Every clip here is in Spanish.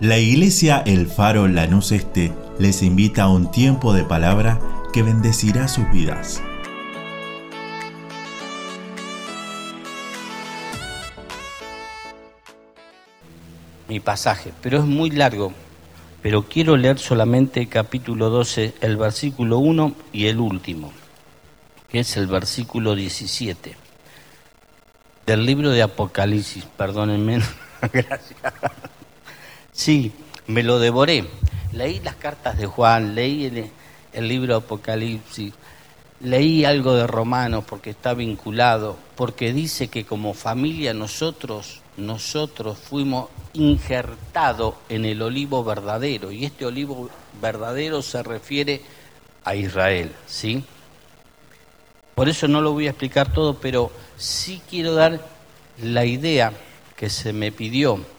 La iglesia El Faro Lanús Este les invita a un tiempo de palabra que bendecirá sus vidas. Mi pasaje, pero es muy largo, pero quiero leer solamente capítulo 12, el versículo 1 y el último, que es el versículo 17 del libro de Apocalipsis, perdónenme, gracias. Sí, me lo devoré. Leí las cartas de Juan, leí el, libro Apocalipsis, leí algo de Romanos porque está vinculado, porque dice que como familia nosotros, nosotros fuimos injertados en el olivo verdadero y este olivo verdadero se refiere a Israel, ¿sí? Por eso no lo voy a explicar todo, pero sí quiero dar la idea que se me pidió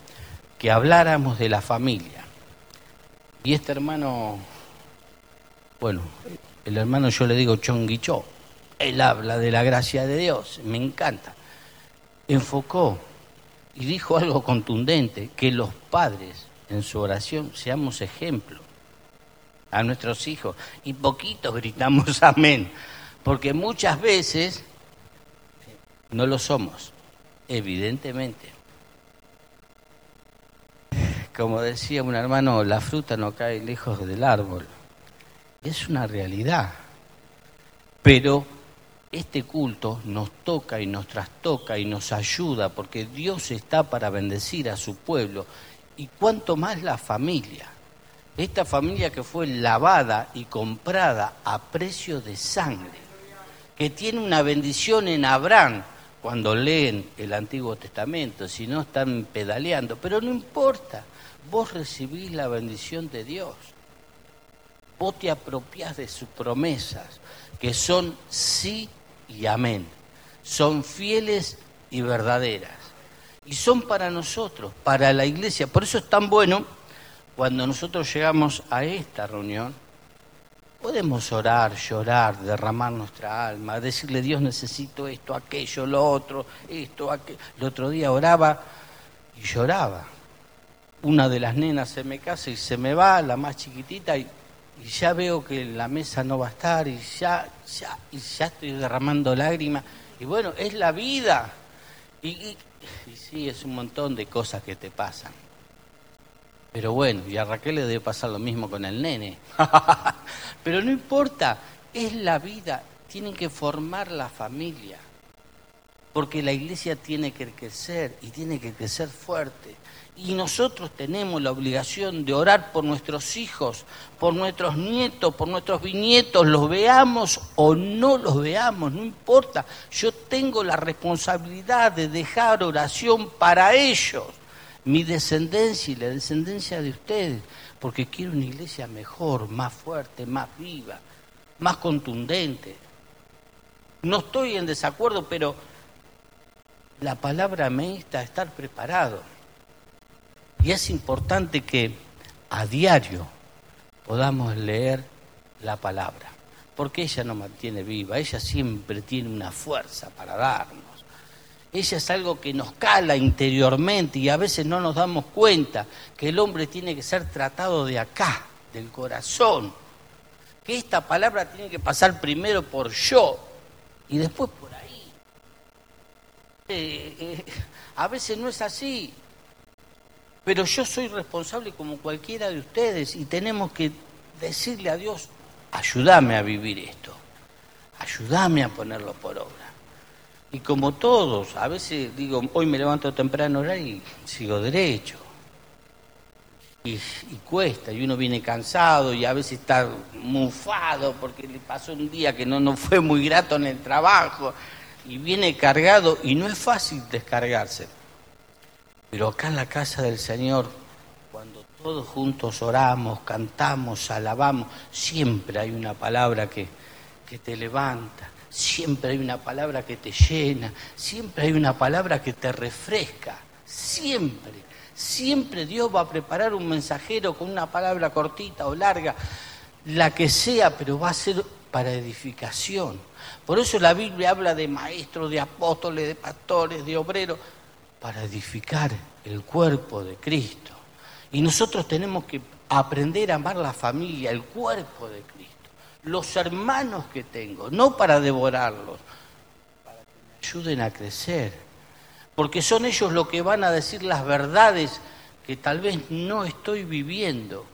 que habláramos de la familia. Y este hermano, bueno, el hermano yo le digo chonguichó, él habla de la gracia de Dios, me encanta. Enfocó y dijo algo contundente, que los padres en su oración seamos ejemplo a nuestros hijos. Y poquitos gritamos amén, porque muchas veces no lo somos, evidentemente como decía un hermano, la fruta no cae lejos del árbol. Es una realidad. Pero este culto nos toca y nos trastoca y nos ayuda porque Dios está para bendecir a su pueblo y cuanto más la familia. Esta familia que fue lavada y comprada a precio de sangre, que tiene una bendición en Abraham cuando leen el Antiguo Testamento, si no están pedaleando, pero no importa vos recibís la bendición de Dios. Vos te apropiás de sus promesas, que son sí y amén. Son fieles y verdaderas. Y son para nosotros, para la iglesia. Por eso es tan bueno cuando nosotros llegamos a esta reunión, podemos orar, llorar, derramar nuestra alma, decirle Dios necesito esto, aquello, lo otro, esto, aquello. El otro día oraba y lloraba una de las nenas se me casa y se me va, la más chiquitita, y, ya veo que la mesa no va a estar y ya, ya, y ya estoy derramando lágrimas. Y bueno, es la vida. Y, y, sí, es un montón de cosas que te pasan. Pero bueno, y a Raquel le debe pasar lo mismo con el nene. Pero no importa, es la vida. Tienen que formar la familia. Porque la iglesia tiene que crecer y tiene que crecer fuerte. Y nosotros tenemos la obligación de orar por nuestros hijos, por nuestros nietos, por nuestros bisnietos, los veamos o no los veamos, no importa. Yo tengo la responsabilidad de dejar oración para ellos, mi descendencia y la descendencia de ustedes, porque quiero una iglesia mejor, más fuerte, más viva, más contundente. No estoy en desacuerdo, pero la palabra me insta a estar preparado. Y es importante que a diario podamos leer la palabra, porque ella nos mantiene viva, ella siempre tiene una fuerza para darnos. Ella es algo que nos cala interiormente y a veces no nos damos cuenta que el hombre tiene que ser tratado de acá, del corazón, que esta palabra tiene que pasar primero por yo y después por ahí. Eh, eh, a veces no es así, pero yo soy responsable como cualquiera de ustedes y tenemos que decirle a Dios, ayúdame a vivir esto, ayúdame a ponerlo por obra. Y como todos, a veces digo, hoy me levanto temprano y sigo derecho. Y, cuesta, y uno viene cansado y a veces está mufado porque le pasó un día que no, no fue muy grato en el trabajo y viene cargado y no es fácil descargarse. Pero acá en la casa del Señor, cuando todos juntos oramos, cantamos, alabamos, siempre hay una palabra que, que te levanta, siempre hay una palabra que te llena, siempre hay una palabra que te refresca, siempre. Siempre Dios va a preparar un mensajero con una palabra cortita o larga, la que sea, pero va a ser para edificación. Por eso la Biblia habla de maestros, de apóstoles, de pastores, de obreros para edificar el cuerpo de Cristo. Y nosotros tenemos que aprender a amar la familia, el cuerpo de Cristo, los hermanos que tengo, no para devorarlos, para que me ayuden a crecer, porque son ellos los que van a decir las verdades que tal vez no estoy viviendo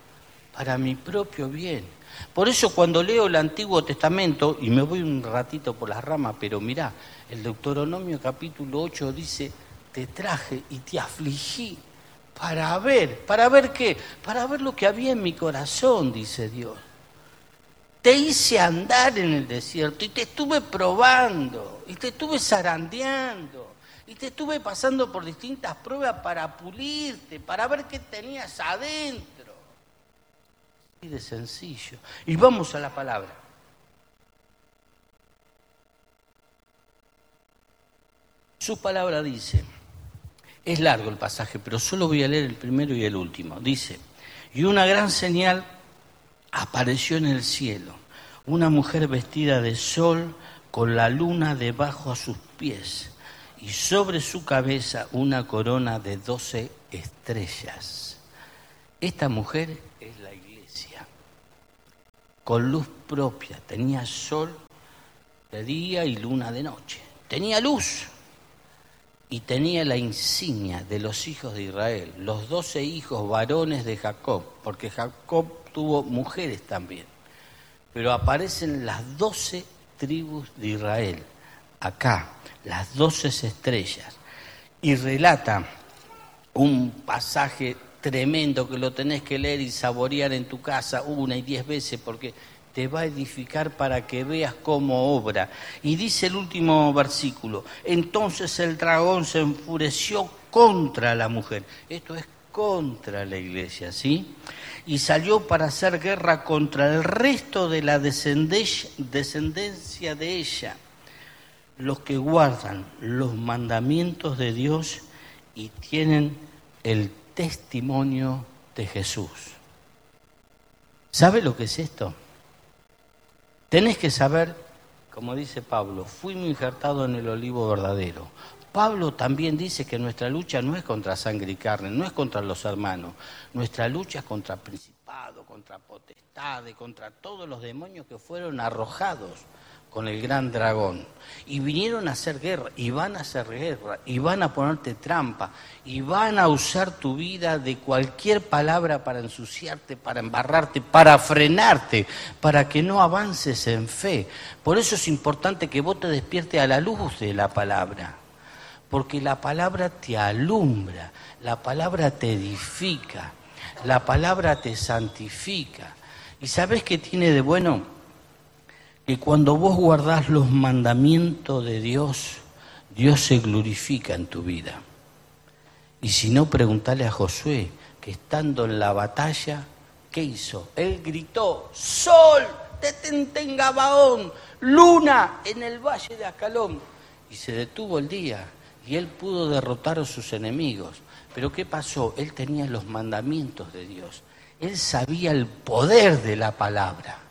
para mi propio bien. Por eso cuando leo el Antiguo Testamento, y me voy un ratito por las ramas, pero mirá, el Deuteronomio capítulo 8 dice, te traje y te afligí para ver, para ver qué, para ver lo que había en mi corazón, dice Dios. Te hice andar en el desierto y te estuve probando y te estuve zarandeando y te estuve pasando por distintas pruebas para pulirte, para ver qué tenías adentro. Así de sencillo. Y vamos a la palabra. Su palabra dice, es largo el pasaje, pero solo voy a leer el primero y el último. Dice, y una gran señal apareció en el cielo, una mujer vestida de sol con la luna debajo a sus pies y sobre su cabeza una corona de doce estrellas. Esta mujer es la iglesia, con luz propia, tenía sol de día y luna de noche, tenía luz y tenía la insignia de los hijos de Israel, los doce hijos varones de Jacob, porque Jacob tuvo mujeres también, pero aparecen las doce tribus de Israel, acá, las doce estrellas, y relata un pasaje tremendo que lo tenés que leer y saborear en tu casa una y diez veces porque te va a edificar para que veas cómo obra. Y dice el último versículo, entonces el dragón se enfureció contra la mujer. Esto es contra la iglesia, ¿sí? Y salió para hacer guerra contra el resto de la descendencia de ella los que guardan los mandamientos de Dios y tienen el testimonio de Jesús. ¿Sabe lo que es esto? Tenés que saber, como dice Pablo, fui muy injertado en el olivo verdadero. Pablo también dice que nuestra lucha no es contra sangre y carne, no es contra los hermanos. Nuestra lucha es contra principado, contra potestades, contra todos los demonios que fueron arrojados con el gran dragón. Y vinieron a hacer guerra, y van a hacer guerra, y van a ponerte trampa, y van a usar tu vida de cualquier palabra para ensuciarte, para embarrarte, para frenarte, para que no avances en fe. Por eso es importante que vos te despiertes a la luz de la palabra, porque la palabra te alumbra, la palabra te edifica, la palabra te santifica. ¿Y sabes qué tiene de bueno? Que cuando vos guardás los mandamientos de Dios, Dios se glorifica en tu vida. Y si no, preguntale a Josué, que estando en la batalla, ¿qué hizo? Él gritó, sol, detente en Gabaón, luna en el valle de Acalón. Y se detuvo el día y él pudo derrotar a sus enemigos. Pero ¿qué pasó? Él tenía los mandamientos de Dios. Él sabía el poder de la palabra.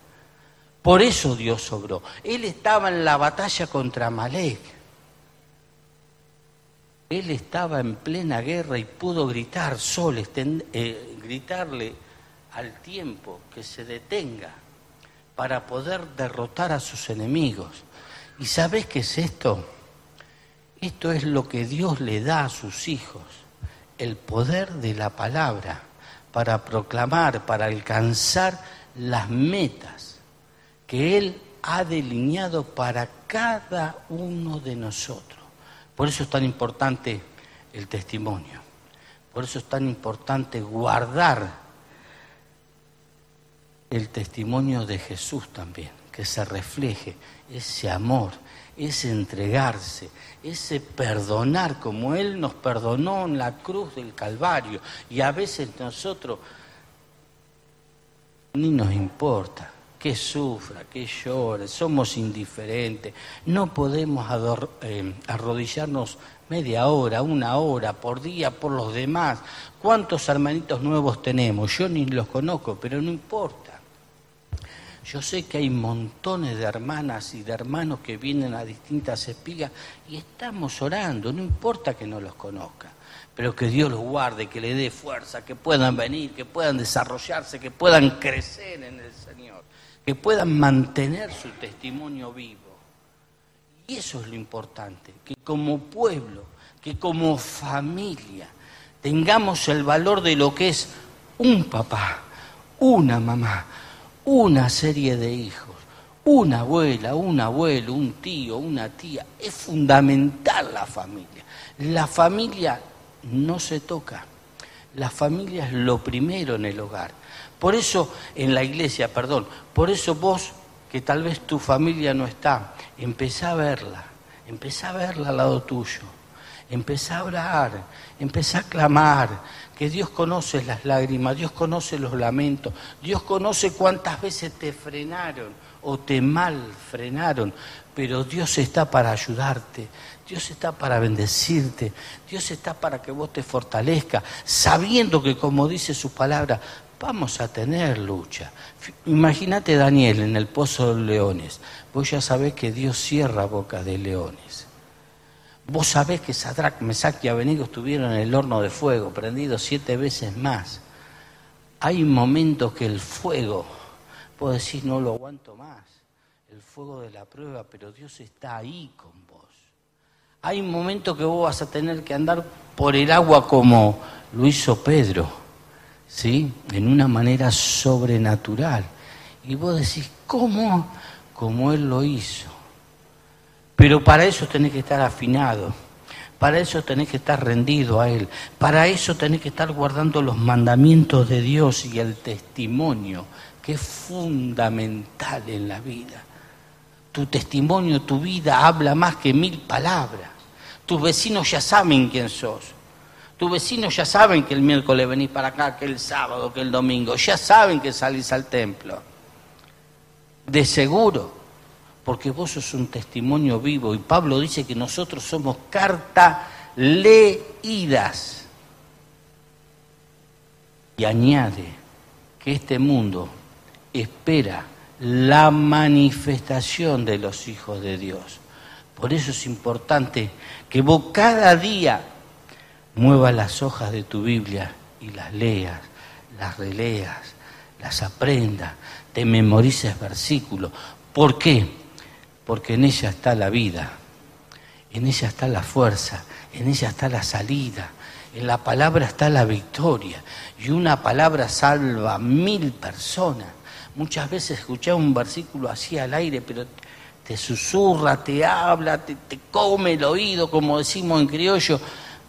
Por eso Dios sobró. Él estaba en la batalla contra Malek. Él estaba en plena guerra y pudo gritar, Sol, eh, gritarle al tiempo que se detenga para poder derrotar a sus enemigos. ¿Y sabes qué es esto? Esto es lo que Dios le da a sus hijos, el poder de la palabra para proclamar, para alcanzar las metas que Él ha delineado para cada uno de nosotros. Por eso es tan importante el testimonio. Por eso es tan importante guardar el testimonio de Jesús también, que se refleje ese amor, ese entregarse, ese perdonar como Él nos perdonó en la cruz del Calvario. Y a veces nosotros ni nos importa que sufra, que llore, somos indiferentes, no podemos eh, arrodillarnos media hora, una hora por día por los demás. ¿Cuántos hermanitos nuevos tenemos? Yo ni los conozco, pero no importa. Yo sé que hay montones de hermanas y de hermanos que vienen a distintas espigas y estamos orando, no importa que no los conozca. pero que Dios los guarde, que le dé fuerza, que puedan venir, que puedan desarrollarse, que puedan crecer en el Señor, que puedan mantener su testimonio vivo. Y eso es lo importante, que como pueblo, que como familia, tengamos el valor de lo que es un papá, una mamá, una serie de hijos, una abuela, un abuelo, un tío, una tía. Es fundamental la familia. La familia no se toca. La familia es lo primero en el hogar. Por eso, en la iglesia, perdón, por eso vos, que tal vez tu familia no está, empezá a verla, empezá a verla al lado tuyo, empezá a orar, empezá a clamar, que Dios conoce las lágrimas, Dios conoce los lamentos, Dios conoce cuántas veces te frenaron o te mal frenaron, pero Dios está para ayudarte, Dios está para bendecirte, Dios está para que vos te fortalezca, sabiendo que como dice su palabra, vamos a tener lucha. Imagínate Daniel en el pozo de leones, vos ya sabés que Dios cierra boca de leones. Vos sabés que Sadrach, Mesach y Abenigo estuvieron en el horno de fuego, prendido siete veces más. Hay momentos que el fuego, vos decís, no lo aguanto más, el fuego de la prueba, pero Dios está ahí con vos. Hay momentos que vos vas a tener que andar por el agua como lo hizo Pedro, ¿sí? En una manera sobrenatural. Y vos decís, ¿cómo? Como Él lo hizo. Pero para eso tenés que estar afinado, para eso tenés que estar rendido a Él, para eso tenés que estar guardando los mandamientos de Dios y el testimonio, que es fundamental en la vida. Tu testimonio, tu vida habla más que mil palabras. Tus vecinos ya saben quién sos. Tus vecinos ya saben que el miércoles venís para acá, que el sábado, que el domingo. Ya saben que salís al templo. De seguro, porque vos sos un testimonio vivo. Y Pablo dice que nosotros somos carta leídas. Y añade que este mundo espera la manifestación de los hijos de Dios. Por eso es importante que vos cada día muevas las hojas de tu Biblia y las leas, las releas, las aprendas, te memorices versículos. ¿Por qué? Porque en ella está la vida, en ella está la fuerza, en ella está la salida, en la palabra está la victoria. Y una palabra salva a mil personas. Muchas veces escuché un versículo así al aire, pero te susurra, te habla, te, come el oído, como decimos en criollo,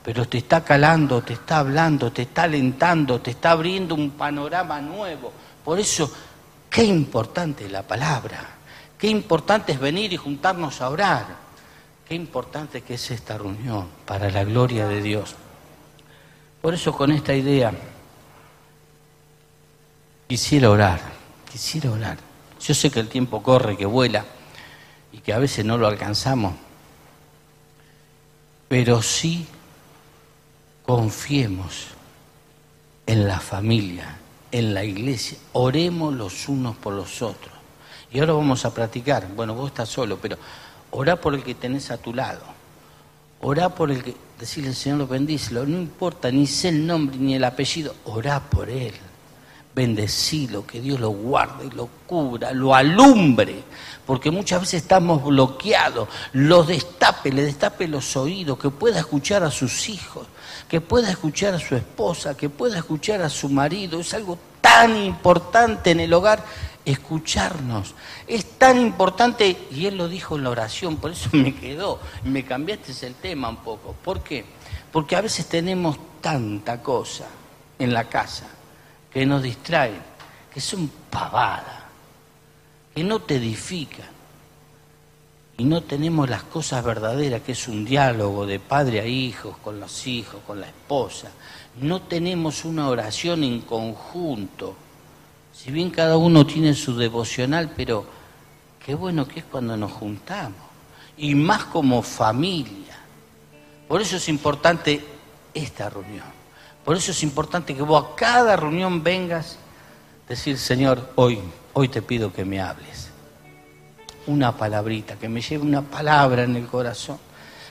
pero te está calando, te está hablando, te está alentando, te está abriendo un panorama nuevo. Por eso, qué importante la palabra, qué importante es venir y juntarnos a orar, qué importante que es esta reunión para la gloria de Dios. Por eso con esta idea quisiera orar, quisiera orar. Yo sé que el tiempo corre, que vuela y que a veces no lo alcanzamos, pero sí confiemos en la familia, en la iglesia, oremos los unos por los otros. Y ahora vamos a practicar, bueno, vos estás solo, pero orá por el que tenés a tu lado, orá por el que, decirle al Señor, bendícelo, no importa ni sé el nombre ni el apellido, orá por él. Bendecilo, que Dios lo guarde, lo cubra, lo alumbre, porque muchas veces estamos bloqueados, lo destape, le destape los oídos, que pueda escuchar a sus hijos, que pueda escuchar a su esposa, que pueda escuchar a su marido, es algo tan importante en el hogar, escucharnos, es tan importante, y él lo dijo en la oración, por eso me quedó, me cambiaste el tema un poco, ¿por qué? Porque a veces tenemos tanta cosa en la casa, que nos distraen, que son pavadas, que no te edifican. Y no tenemos las cosas verdaderas, que es un diálogo de padre a hijos, con los hijos, con la esposa. No tenemos una oración en conjunto. Si bien cada uno tiene su devocional, pero qué bueno que es cuando nos juntamos. Y más como familia. Por eso es importante esta reunión. Por eso es importante que vos a cada reunión vengas, decir, Señor, hoy, hoy te pido que me hables. Una palabrita, que me lleve una palabra en el corazón,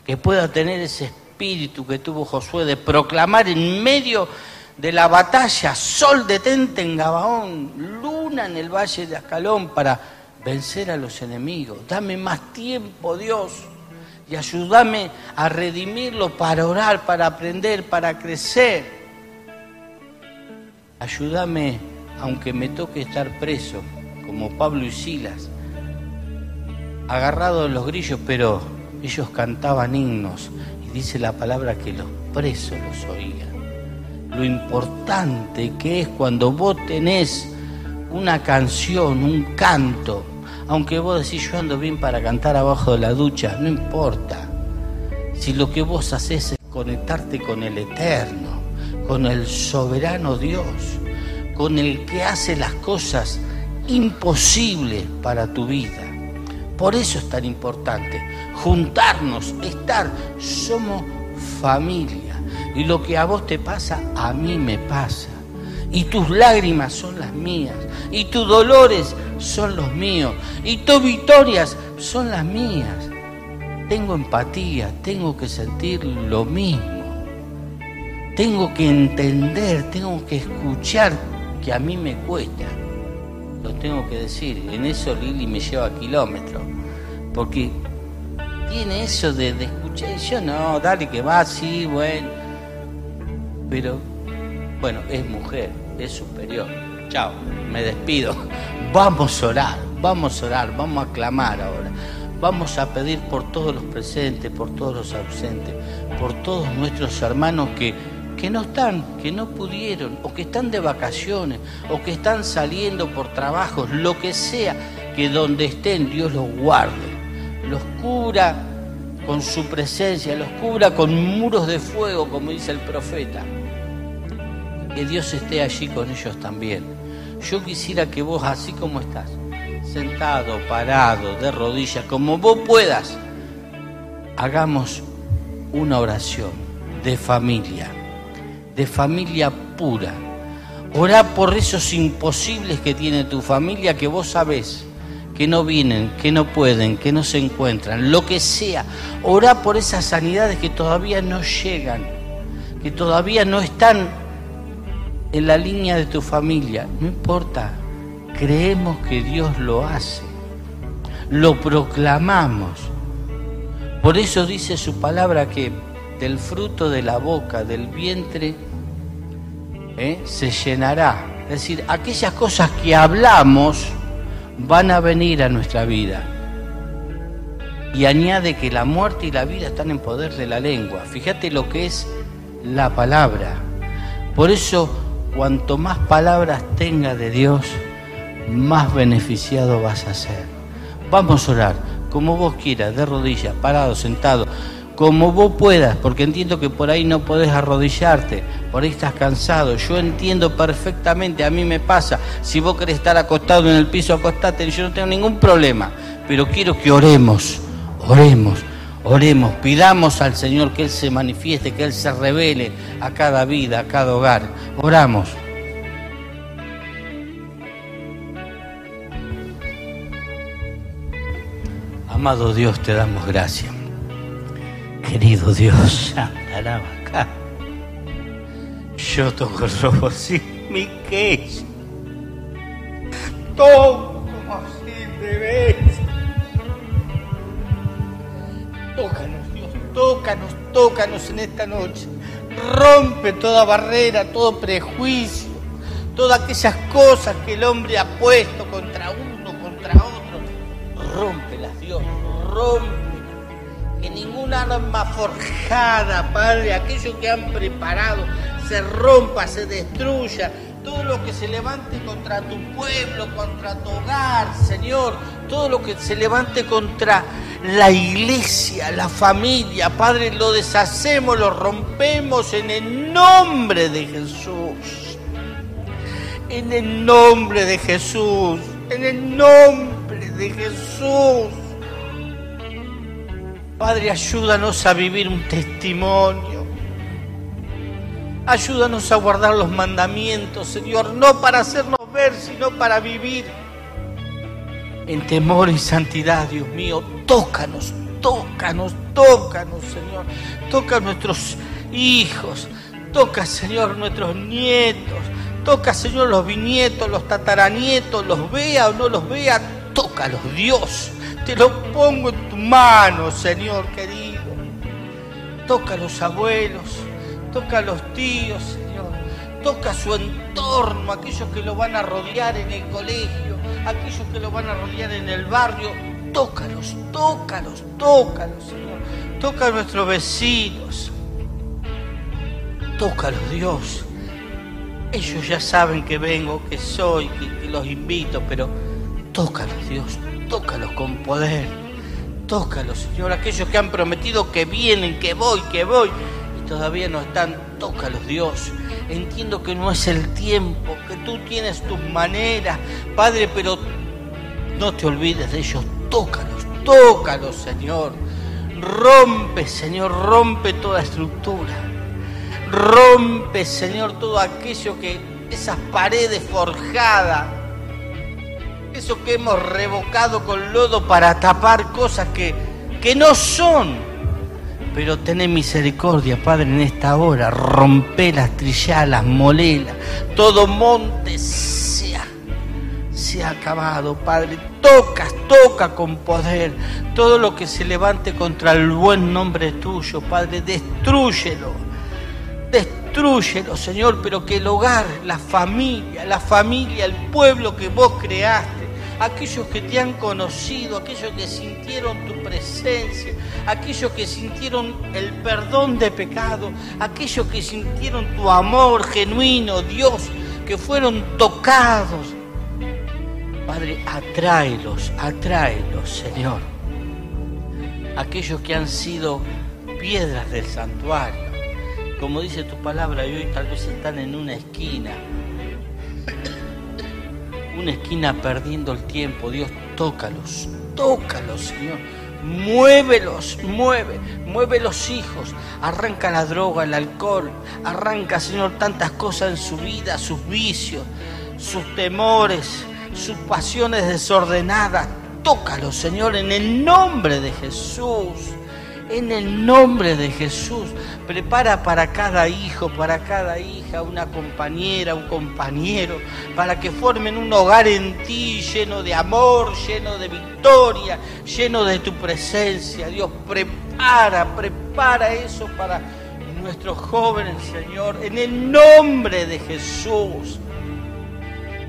que pueda tener ese espíritu que tuvo Josué de proclamar en medio de la batalla, sol detente en Gabaón, luna en el valle de Ascalón para vencer a los enemigos. Dame más tiempo, Dios, y ayúdame a redimirlo para orar, para aprender, para crecer. Ayúdame, aunque me toque estar preso, como Pablo y Silas, agarrado en los grillos, pero ellos cantaban himnos y dice la palabra que los presos los oían. Lo importante que es cuando vos tenés una canción, un canto, aunque vos decís yo ando bien para cantar abajo de la ducha, no importa. Si lo que vos haces es conectarte con el eterno, con el soberano Dios, con el que hace las cosas imposibles para tu vida. Por eso es tan importante juntarnos, estar, somos familia. Y lo que a vos te pasa, a mí me pasa. Y tus lágrimas son las mías. Y tus dolores son los míos. Y tus victorias son las mías. Tengo empatía, tengo que sentir lo mismo. Tengo que entender, tengo que escuchar que a mí me cuesta. Lo tengo que decir. En eso Lili me lleva kilómetros. Porque tiene eso de, escuchar. Y yo no, dale que va, sí, bueno. Pero, bueno, es mujer, es superior. Chao, me despido. Vamos a orar, vamos a orar, vamos a clamar ahora. Vamos a pedir por todos los presentes, por todos los ausentes, por todos nuestros hermanos que, que no están, que no pudieron, o que están de vacaciones, o que están saliendo por trabajos, lo que sea, que donde estén Dios los guarde los cubra con su presencia, los cubra con muros de fuego, como dice el profeta. Que Dios esté allí con ellos también. Yo quisiera que vos, así como estás, sentado, parado, de rodillas, como vos puedas, hagamos una oración de familia, de familia pura. Orá por esos imposibles que tiene tu familia que vos sabés que no vienen, que no pueden, que no se encuentran, lo que sea. Orá por esas sanidades que todavía no llegan, que todavía no están en la línea de tu familia. No importa, creemos que Dios lo hace, lo proclamamos. Por eso dice su palabra que del fruto de la boca, del vientre, ¿eh? se llenará. Es decir, aquellas cosas que hablamos, van a venir a nuestra vida. Y añade que la muerte y la vida están en poder de la lengua. Fíjate lo que es la palabra. Por eso, cuanto más palabras tenga de Dios, más beneficiado vas a ser. Vamos a orar, como vos quieras, de rodillas, parado, sentado como vos puedas, porque entiendo que por ahí no podés arrodillarte, por ahí estás cansado. Yo entiendo perfectamente, a mí me pasa. Si vos querés estar acostado en el piso, acostate, yo no tengo ningún problema. Pero quiero que oremos, oremos, oremos, pidamos al Señor que Él se manifieste, que Él se revele a cada vida, a cada hogar. Oramos. Amado Dios, te damos gracias querido Dios, acá. Yo toco el robo sin mi queja. Toco como sin bebés. Tócanos, Dios, tócanos, tócanos en esta noche. Rompe toda barrera, todo prejuicio, todas aquellas cosas que el hombre ha puesto contra uno, contra otro. Rómpelas, Dios, rompe arma forjada, Padre, aquello que han preparado, se rompa, se destruya. Todo lo que se levante contra tu pueblo, contra tu hogar, Señor, todo lo que se levante contra la iglesia, la familia, Padre, lo deshacemos, lo rompemos en el nombre de Jesús. En el nombre de Jesús, en el nombre de Jesús. Padre, ayúdanos a vivir un testimonio. Ayúdanos a guardar los mandamientos, Señor, no para hacernos ver, sino para vivir en temor y santidad, Dios mío. Tócanos, tócanos, tócanos, Señor. Toca a nuestros hijos, toca, Señor, nuestros nietos. Toca, Señor, los bisnietos, los tataranietos, los vea o no los vea, tócalos, Dios. Te lo pongo en tu mano, Señor querido. Toca a los abuelos, toca a los tíos, Señor. Toca su entorno, aquellos que lo van a rodear en el colegio, aquellos que lo van a rodear en el barrio. Tócalos, tócalos, tócalos, Señor. Toca a nuestros vecinos. Tócalos, Dios. Ellos ya saben que vengo, que soy, que, los invito, pero tócalos, Dios, tócalos con poder. Tócalos, Señor, aquellos que han prometido que vienen, que voy, que voy, y todavía no están, tócalos, Dios. Entiendo que no es el tiempo, que tú tienes tus maneras, Padre, pero no te olvides de ellos, tócalos, tócalos, Señor. Rompe, Señor, rompe toda estructura. Rompe, Señor, todo aquello que, esas paredes forjadas eso que hemos revocado con lodo para tapar cosas que, que no son. Pero tené misericordia, Padre, en esta hora. Rompe las trilladas, molelas. Todo monte se ha, acabado, Padre. Toca, toca con poder. Todo lo que se levante contra el buen nombre tuyo, Padre, destruyelo. Destruyelo, Señor, pero que el hogar, la familia, la familia, el pueblo que vos creaste, aquellos que te han conocido, aquellos que sintieron tu presencia, aquellos que sintieron el perdón de pecado, aquellos que sintieron tu amor genuino, Dios, que fueron tocados. Padre, atráelos, atráelos, Señor. Aquellos que han sido piedras del santuario, como dice tu palabra, y hoy tal vez están en una esquina una esquina perdiendo el tiempo. Dios, tócalos, tócalos, Señor. Muévelos, mueve, mueve los hijos, arranca la droga, el alcohol, arranca, Señor, tantas cosas en su vida, sus vicios, sus temores, sus pasiones desordenadas. Tócalos, Señor, en el nombre de Jesús en el nombre de Jesús. Prepara para cada hijo, para cada hija, una compañera, un compañero, para que formen un hogar en ti lleno de amor, lleno de victoria, lleno de tu presencia. Dios, prepara, prepara eso para nuestros jóvenes, Señor, en el nombre de Jesús.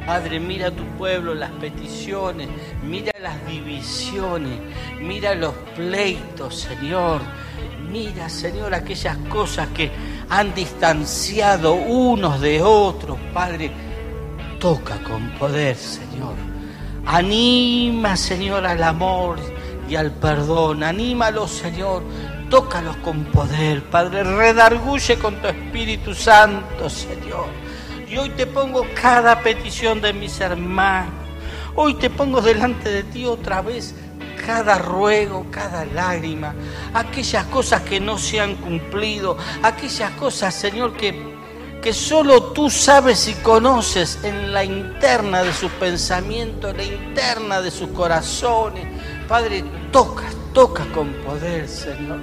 Padre, mira tu pueblo, las peticiones, mira las divisiones, mira los pleitos, Señor. Mira, Señor, aquellas cosas que han distanciado unos de otros, Padre. Toca con poder, Señor. Anima, Señor, al amor y al perdón. Anímalos, Señor. Tócalos con poder, Padre. Redarguye con tu Espíritu Santo, Señor. Y hoy te pongo cada petición de mis hermanos. Hoy te pongo delante de ti otra vez cada ruego, cada lágrima, aquellas cosas que no se han cumplido, aquellas cosas, Señor, que, que solo tú sabes y conoces en la interna de sus pensamientos, en la interna de sus corazones. Padre, toca, toca con poder, Señor.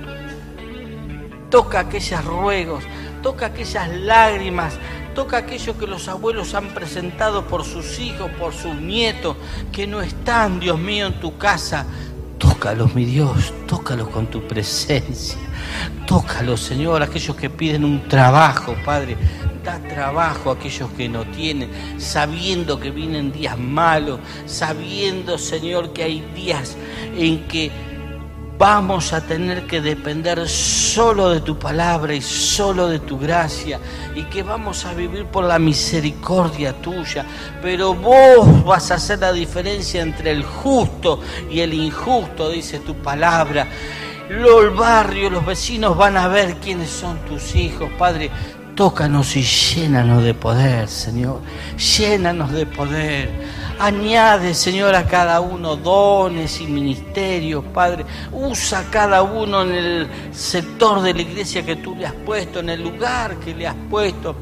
Toca aquellos ruegos, toca aquellas lágrimas, Toca aquello que los abuelos han presentado por sus hijos, por sus nietos, que no están, Dios mío, en tu casa. Tócalos, mi Dios, tócalos con tu presencia. Tócalos, Señor, aquellos que piden un trabajo, Padre. Da trabajo a aquellos que no tienen, sabiendo que vienen días malos, sabiendo, Señor, que hay días en que vamos a tener que depender solo de tu palabra y solo de tu gracia y que vamos a vivir por la misericordia tuya. Pero vos vas a hacer la diferencia entre el justo y el injusto, dice tu palabra. El barrio, los vecinos van a ver quiénes son tus hijos, Padre. Tócanos y llénanos de poder, Señor. Llénanos de poder. Añade, Señor, a cada uno dones y ministerios, Padre. Usa cada uno en el sector de la iglesia que tú le has puesto, en el lugar que le has puesto,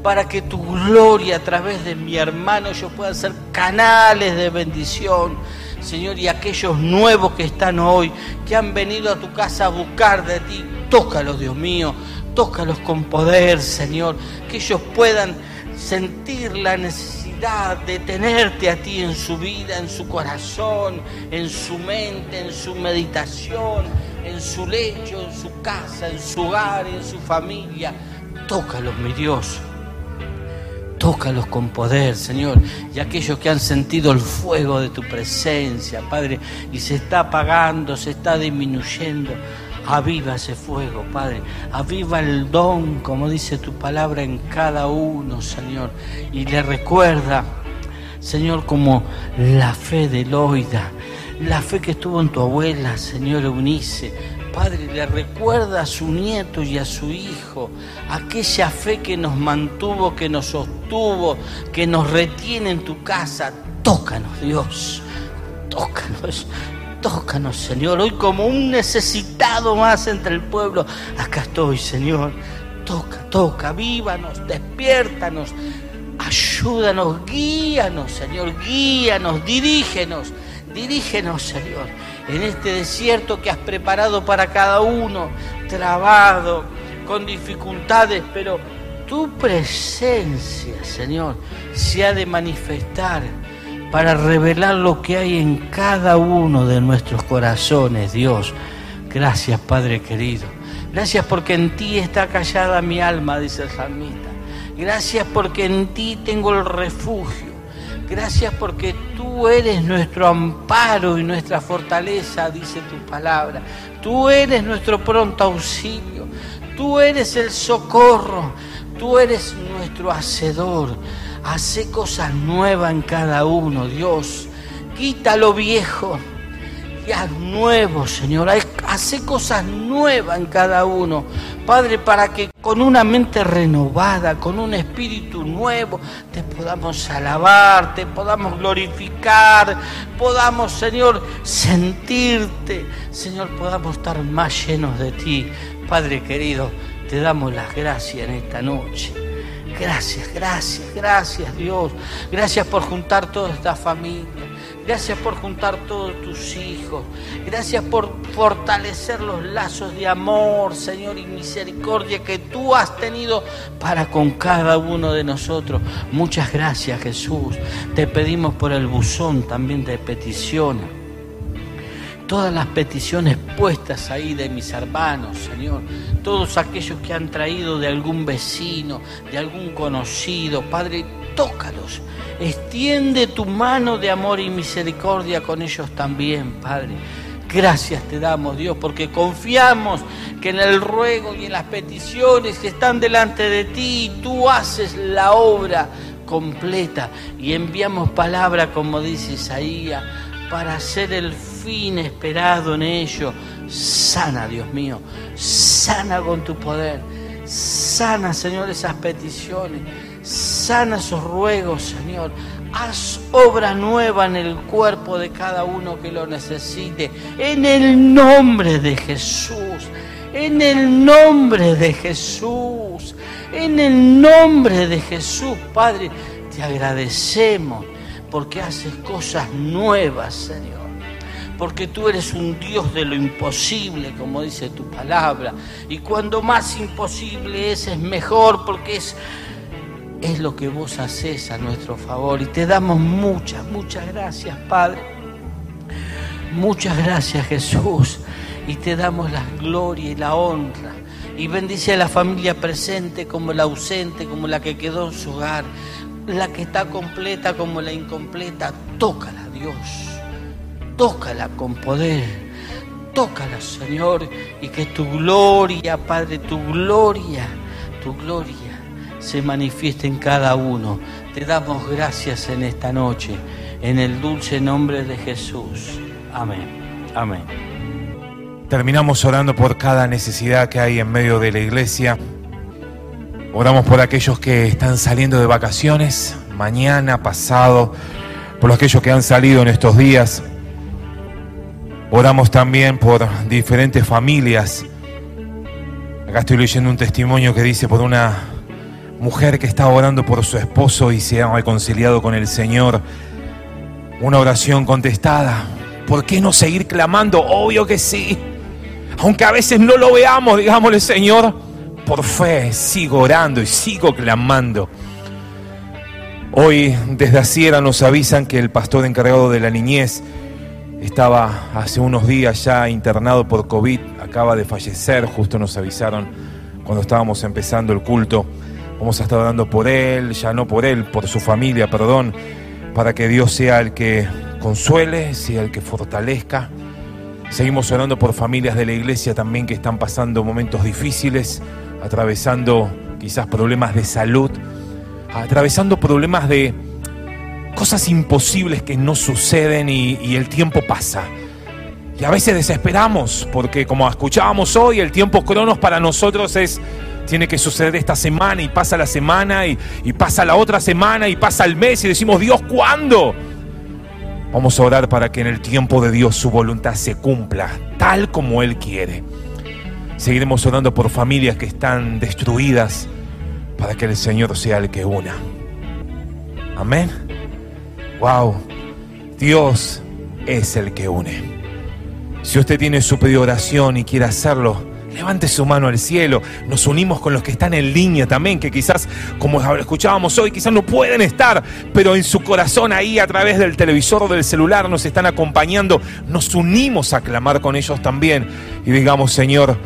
para que tu gloria a través de mi hermano yo pueda ser canales de bendición Señor, y aquellos nuevos que están hoy, que han venido a tu casa a buscar de ti, tócalos, Dios mío, tócalos con poder, Señor, que ellos puedan sentir la necesidad de tenerte a ti en su vida, en su corazón, en su mente, en su meditación, en su lecho, en su casa, en su hogar, en su familia. Tócalos, mi Dios. Tócalos con poder, Señor. Y aquellos que han sentido el fuego de tu presencia, Padre, y se está apagando, se está disminuyendo. Aviva ese fuego, Padre. Aviva el don, como dice tu palabra, en cada uno, Señor. Y le recuerda, Señor, como la fe de Loida, la fe que estuvo en tu abuela, Señor Eunice. Padre, le recuerda a su nieto y a su hijo aquella fe que nos mantuvo, que nos sostuvo, que nos retiene en tu casa. Tócanos, Dios. Tócanos. Tócanos, Señor. Hoy como un necesitado más entre el pueblo, acá estoy, Señor. Toca, toca, vívanos, despiértanos, ayúdanos, guíanos, Señor, guíanos, dirígenos, dirígenos, Señor, en este desierto que has preparado para cada uno, trabado, con dificultades, pero tu presencia, Señor, se ha de manifestar para revelar lo que hay en cada uno de nuestros corazones, Dios. Gracias, Padre querido. Gracias porque en ti está callada mi alma, dice el salmista. Gracias porque en ti tengo el refugio. Gracias porque tú eres nuestro amparo y nuestra fortaleza, dice tu palabra. Tú eres nuestro pronto auxilio. Tú eres el socorro. Tú eres nuestro hacedor. Hace cosas nuevas en cada uno, Dios. Quita lo viejo y haz nuevo, Señor. Hace cosas nuevas en cada uno. Padre, para que con una mente renovada, con un espíritu nuevo, te podamos alabar, te podamos glorificar, podamos, Señor, sentirte. Señor, podamos estar más llenos de ti. Padre querido, te damos las gracias en esta noche. Gracias, gracias, gracias Dios. Gracias por juntar toda esta familia. Gracias por juntar todos tus hijos. Gracias por fortalecer los lazos de amor, Señor, y misericordia que tú has tenido para con cada uno de nosotros. Muchas gracias, Jesús. Te pedimos por el buzón también de peticiones todas las peticiones puestas ahí de mis hermanos, Señor, todos aquellos que han traído de algún vecino, de algún conocido, Padre, tócalos, extiende tu mano de amor y misericordia con ellos también, Padre. Gracias te damos, Dios, porque confiamos que en el ruego y en las peticiones que están delante de ti, tú haces la obra completa. Y enviamos palabra, como dice Isaías, para hacer el fin esperado en ello. Sana, Dios mío, sana con tu poder. Sana, Señor, esas peticiones. Sana esos ruegos, Señor. Haz obra nueva en el cuerpo de cada uno que lo necesite. En el nombre de Jesús. En el nombre de Jesús. En el nombre de Jesús, Padre, te agradecemos porque haces cosas nuevas, Señor porque tú eres un Dios de lo imposible, como dice tu palabra. Y cuando más imposible es, es mejor, porque es, es lo que vos haces a nuestro favor. Y te damos muchas, muchas gracias, Padre. Muchas gracias, Jesús. Y te damos la gloria y la honra. Y bendice a la familia presente como la ausente, como la que quedó en su hogar, la que está completa como la incompleta. Tócala, Dios tócala con poder, tócala Señor, y que tu gloria, Padre, tu gloria, tu gloria se manifieste en cada uno. Te damos gracias en esta noche, en el dulce nombre de Jesús. Amén. Amén. Terminamos orando por cada necesidad que hay en medio de la iglesia. Oramos por aquellos que están saliendo de vacaciones, mañana, pasado, por aquellos que han salido en estos días. Oramos también por diferentes familias. Acá estoy leyendo un testimonio que dice por una mujer que está orando por su esposo y se ha reconciliado con el Señor. una oración contestada. ¿Por qué no seguir clamando? Obvio que sí. Aunque a veces no lo veamos, digámosle, Señor, por fe sigo orando y sigo clamando. Hoy desde Asiera nos avisan que el pastor encargado de la niñez estaba hace unos días ya internado por COVID, acaba de fallecer, justo nos avisaron cuando estábamos empezando el culto. Vamos a estar orando por él, ya no por él, por su familia, perdón, para que Dios sea el que consuele, sea el que fortalezca. Seguimos orando por familias de la iglesia también que están pasando momentos difíciles, atravesando quizás problemas de salud, atravesando problemas de cosas imposibles que no suceden y, el tiempo pasa. Y a veces desesperamos porque como escuchábamos hoy, el tiempo cronos para nosotros es, tiene que suceder esta semana y pasa la semana y, y pasa la otra semana y pasa el mes y decimos, Dios, ¿cuándo? Vamos a orar para que en el tiempo de Dios su voluntad se cumpla tal como Él quiere. Seguiremos orando por familias que están destruidas para que el Señor sea el que una. Amén. Wow. Dios es el que une. Si usted tiene su pedido oración y quiere hacerlo, levante su mano al cielo. Nos unimos con los que están en línea también, que quizás, como escuchábamos hoy, quizás no pueden estar, pero en su corazón ahí a través del televisor o del celular nos están acompañando. Nos unimos a clamar con ellos también y digamos, Señor,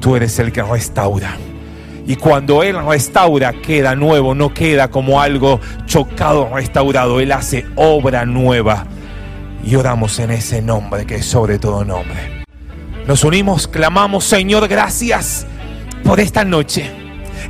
tú eres el que restaura. Y cuando Él restaura, queda nuevo, no queda como algo chocado, restaurado. Él hace obra nueva. Y oramos en ese nombre que es sobre todo nombre. Nos unimos, clamamos, Señor, gracias por esta noche.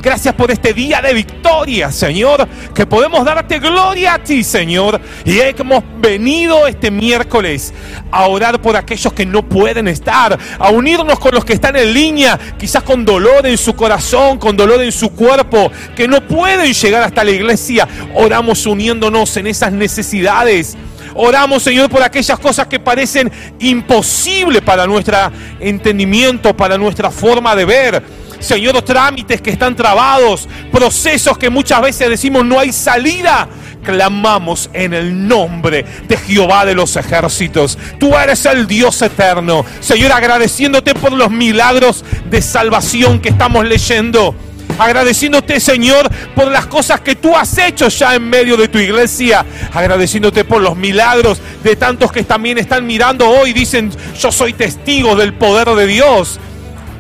Gracias por este día de victoria, Señor, que podemos darte gloria a ti, Señor. Y hemos venido este miércoles a orar por aquellos que no pueden estar, a unirnos con los que están en línea, quizás con dolor en su corazón, con dolor en su cuerpo, que no pueden llegar hasta la iglesia. Oramos uniéndonos en esas necesidades. Oramos, Señor, por aquellas cosas que parecen imposibles para nuestro entendimiento, para nuestra forma de ver. Señor, trámites que están trabados, procesos que muchas veces decimos no hay salida. Clamamos en el nombre de Jehová de los ejércitos. Tú eres el Dios eterno. Señor, agradeciéndote por los milagros de salvación que estamos leyendo agradeciéndote Señor por las cosas que tú has hecho ya en medio de tu iglesia, agradeciéndote por los milagros de tantos que también están mirando hoy, dicen, yo soy testigo del poder de Dios.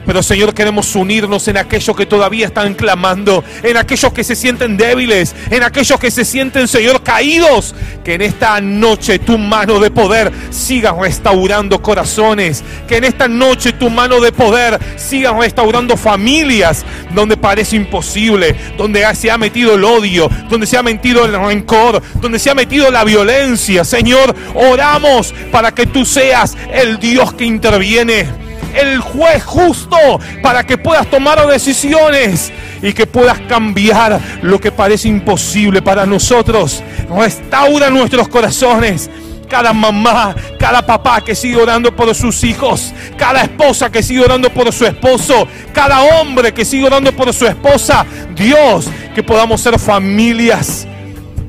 Pero Señor, queremos unirnos en aquellos que todavía están clamando, en aquellos que se sienten débiles, en aquellos que se sienten, Señor, caídos. Que en esta noche tu mano de poder siga restaurando corazones. Que en esta noche tu mano de poder siga restaurando familias donde parece imposible, donde se ha metido el odio, donde se ha metido el rencor, donde se ha metido la violencia. Señor, oramos para que tú seas el Dios que interviene el juez justo para que puedas tomar decisiones y que puedas cambiar lo que parece imposible para nosotros. Restaura nuestros corazones cada mamá, cada papá que sigue orando por sus hijos, cada esposa que sigue orando por su esposo, cada hombre que sigue orando por su esposa. Dios, que podamos ser familias,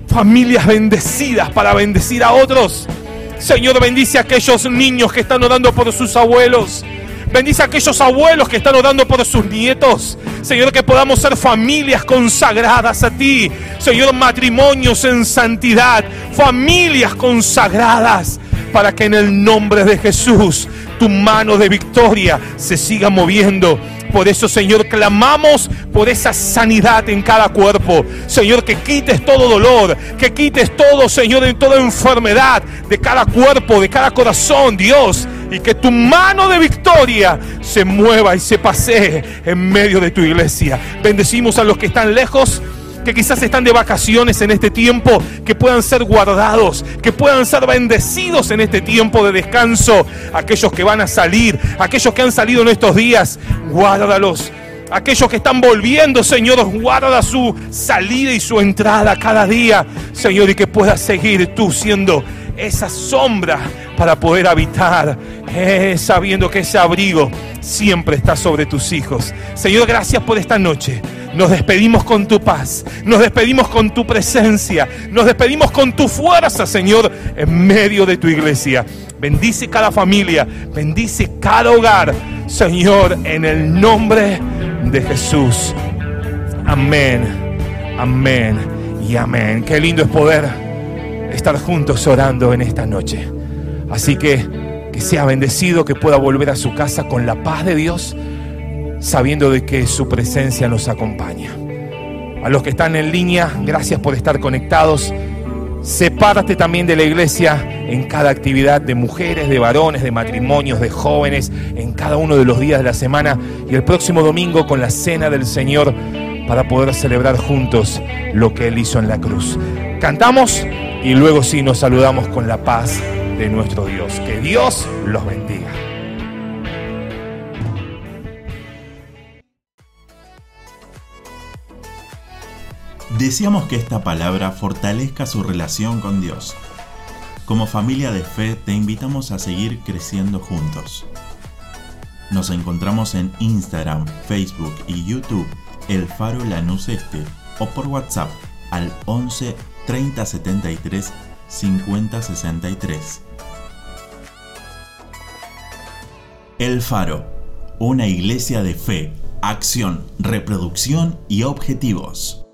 familias bendecidas para bendecir a otros. Señor, bendice a aquellos niños que están orando por sus abuelos. Bendice a aquellos abuelos que están orando por sus nietos. Señor, que podamos ser familias consagradas a ti. Señor, matrimonios en santidad. Familias consagradas. Para que en el nombre de Jesús tu mano de victoria se siga moviendo. Por eso, Señor, clamamos por esa sanidad en cada cuerpo. Señor, que quites todo dolor, que quites todo, Señor, en toda enfermedad de cada cuerpo, de cada corazón, Dios y que tu mano de victoria se mueva y se pasee en medio de tu iglesia. Bendecimos a los que están lejos que quizás están de vacaciones en este tiempo, que puedan ser guardados, que puedan ser bendecidos en este tiempo de descanso. Aquellos que van a salir, aquellos que han salido en estos días, guárdalos. Aquellos que están volviendo, Señor, guarda su salida y su entrada cada día, Señor, y que puedas seguir tú siendo esa sombra para poder habitar, eh, sabiendo que ese abrigo siempre está sobre tus hijos. Señor, gracias por esta noche. Nos despedimos con tu paz, nos despedimos con tu presencia, nos despedimos con tu fuerza, Señor, en medio de tu iglesia. Bendice cada familia, bendice cada hogar, Señor, en el nombre de Jesús. Amén, amén y amén. Qué lindo es poder estar juntos orando en esta noche. Así que que sea bendecido, que pueda volver a su casa con la paz de Dios, sabiendo de que su presencia nos acompaña. A los que están en línea, gracias por estar conectados. Sepárate también de la iglesia en cada actividad de mujeres, de varones, de matrimonios, de jóvenes, en cada uno de los días de la semana y el próximo domingo con la cena del Señor para poder celebrar juntos lo que Él hizo en la cruz. Cantamos y luego sí nos saludamos con la paz de nuestro Dios. Que Dios los bendiga. Deseamos que esta palabra fortalezca su relación con Dios. Como familia de fe te invitamos a seguir creciendo juntos. Nos encontramos en Instagram, Facebook y YouTube, El Faro Lanús Este, o por WhatsApp al 11 30 73 50 63. El Faro, una iglesia de fe, acción, reproducción y objetivos.